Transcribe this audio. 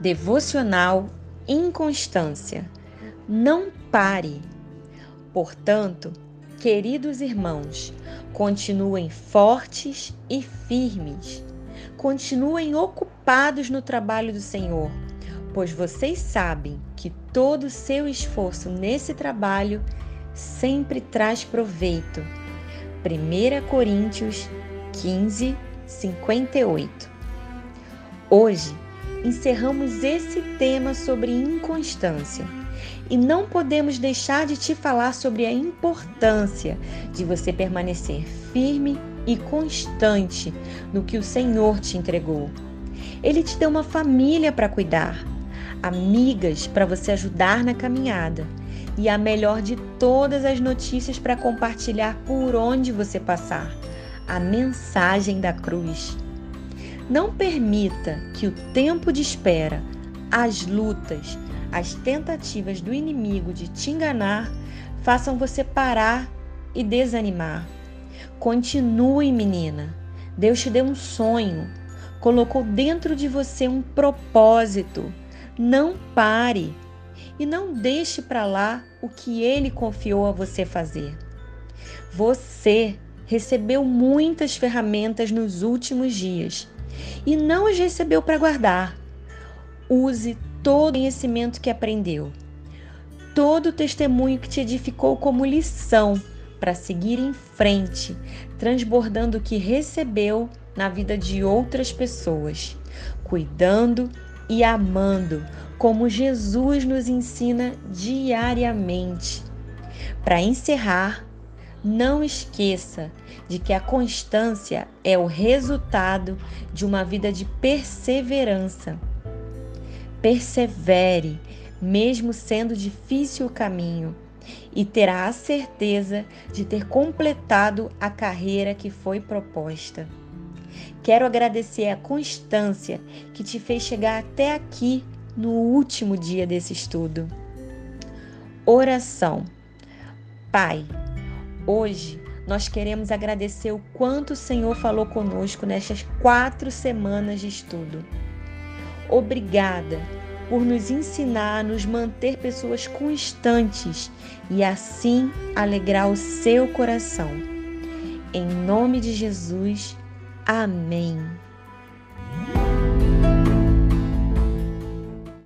Devocional Inconstância. Não pare. Portanto, queridos irmãos, continuem fortes e firmes. Continuem ocupados no trabalho do Senhor, pois vocês sabem que todo o seu esforço nesse trabalho sempre traz proveito. 1 Coríntios 15, 58. Hoje encerramos esse tema sobre inconstância e não podemos deixar de te falar sobre a importância de você permanecer firme e constante no que o Senhor te entregou. Ele te deu uma família para cuidar, amigas para você ajudar na caminhada e a melhor de todas as notícias para compartilhar por onde você passar a mensagem da cruz. Não permita que o tempo de espera, as lutas, as tentativas do inimigo de te enganar façam você parar e desanimar. Continue, menina. Deus te deu um sonho, colocou dentro de você um propósito. Não pare e não deixe para lá o que ele confiou a você fazer. Você recebeu muitas ferramentas nos últimos dias e não as recebeu para guardar. Use todo o conhecimento que aprendeu, todo o testemunho que te edificou como lição para seguir em frente, transbordando o que recebeu na vida de outras pessoas, cuidando e amando, como Jesus nos ensina diariamente. Para encerrar, não esqueça de que a constância é o resultado de uma vida de perseverança. Persevere, mesmo sendo difícil o caminho, e terá a certeza de ter completado a carreira que foi proposta. Quero agradecer a constância que te fez chegar até aqui no último dia desse estudo. Oração. Pai, Hoje nós queremos agradecer o quanto o Senhor falou conosco nestas quatro semanas de estudo. Obrigada por nos ensinar a nos manter pessoas constantes e assim alegrar o seu coração. Em nome de Jesus, amém.